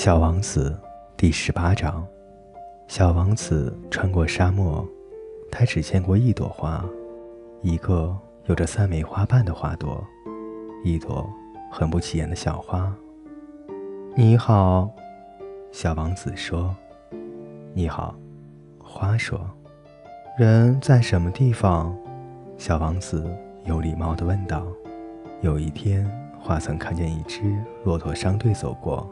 小王子第十八章。小王子穿过沙漠，他只见过一朵花，一个有着三枚花瓣的花朵，一朵很不起眼的小花。你好，小王子说。你好，花说。人在什么地方？小王子有礼貌地问道。有一天，花曾看见一只骆驼商队走过。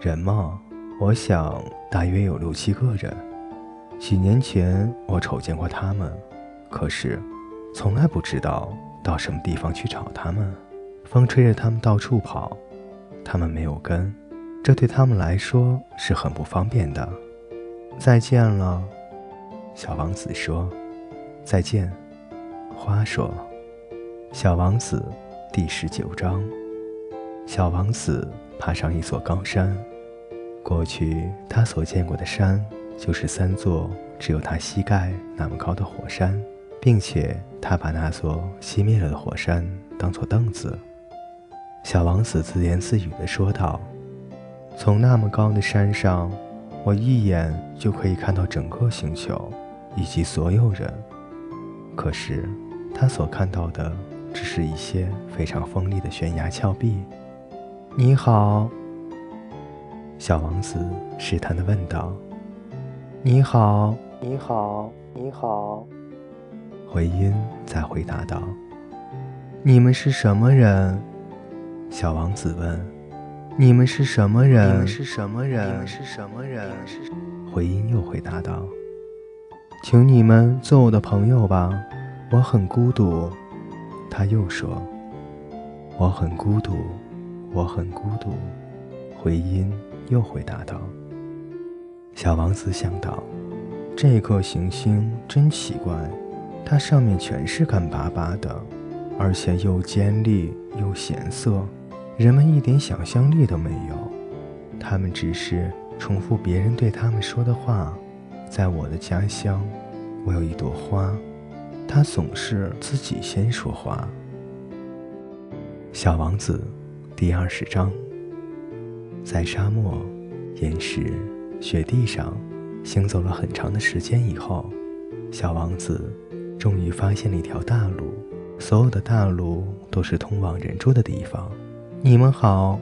人嘛？我想大约有六七个人。几年前我瞅见过他们，可是从来不知道到什么地方去找他们。风吹着他们到处跑，他们没有根，这对他们来说是很不方便的。再见了，小王子说。再见，花说。小王子第十九章。小王子爬上一座高山。过去他所见过的山，就是三座只有他膝盖那么高的火山，并且他把那座熄灭了的火山当作凳子。小王子自言自语地说道：“从那么高的山上，我一眼就可以看到整个星球以及所有人。可是他所看到的，只是一些非常锋利的悬崖峭壁。”你好，小王子试探地问道。“你好，你好，你好。”回音在回答道。“你们是什么人？”小王子问。“你们是什么人？你们是什么人？你们是什么人？”回音又回答道。“请你们做我的朋友吧，我很孤独。”他又说。“我很孤独。”我很孤独，回音又回答道。小王子想到，这颗行星真奇怪，它上面全是干巴巴的，而且又尖利又咸涩，人们一点想象力都没有。他们只是重复别人对他们说的话。在我的家乡，我有一朵花，它总是自己先说话。小王子。第二十章，在沙漠、岩石、雪地上行走了很长的时间以后，小王子终于发现了一条大路。所有的大路都是通往人住的地方。你们好，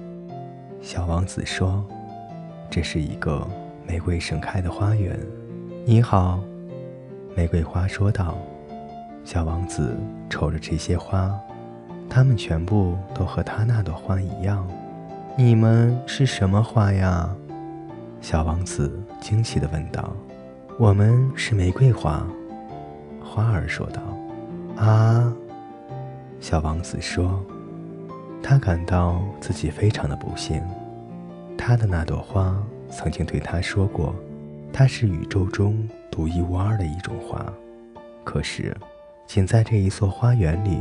小王子说：“这是一个玫瑰盛开的花园。”你好，玫瑰花说道。小王子瞅着这些花。它们全部都和他那朵花一样。你们是什么花呀？小王子惊奇地问道。“我们是玫瑰花。”花儿说道。“啊！”小王子说。他感到自己非常的不幸。他的那朵花曾经对他说过，它是宇宙中独一无二的一种花。可是，仅在这一座花园里。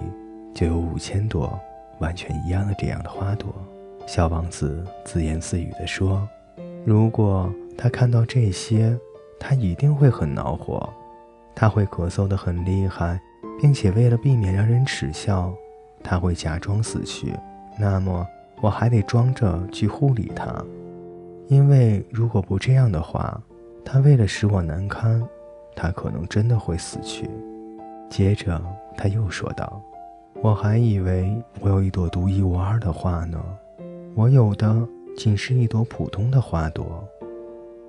就有五千朵完全一样的这样的花朵，小王子自言自语地说：“如果他看到这些，他一定会很恼火，他会咳嗽得很厉害，并且为了避免让人耻笑，他会假装死去。那么我还得装着去护理他，因为如果不这样的话，他为了使我难堪，他可能真的会死去。”接着他又说道。我还以为我有一朵独一无二的花呢，我有的仅是一朵普通的花朵。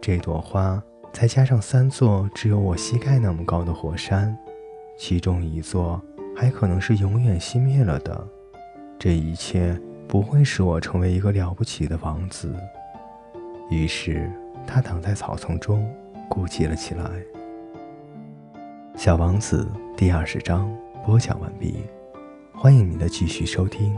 这朵花再加上三座只有我膝盖那么高的火山，其中一座还可能是永远熄灭了的。这一切不会使我成为一个了不起的王子。于是他躺在草丛中哭泣了起来。小王子第二十章播讲完毕。欢迎您的继续收听。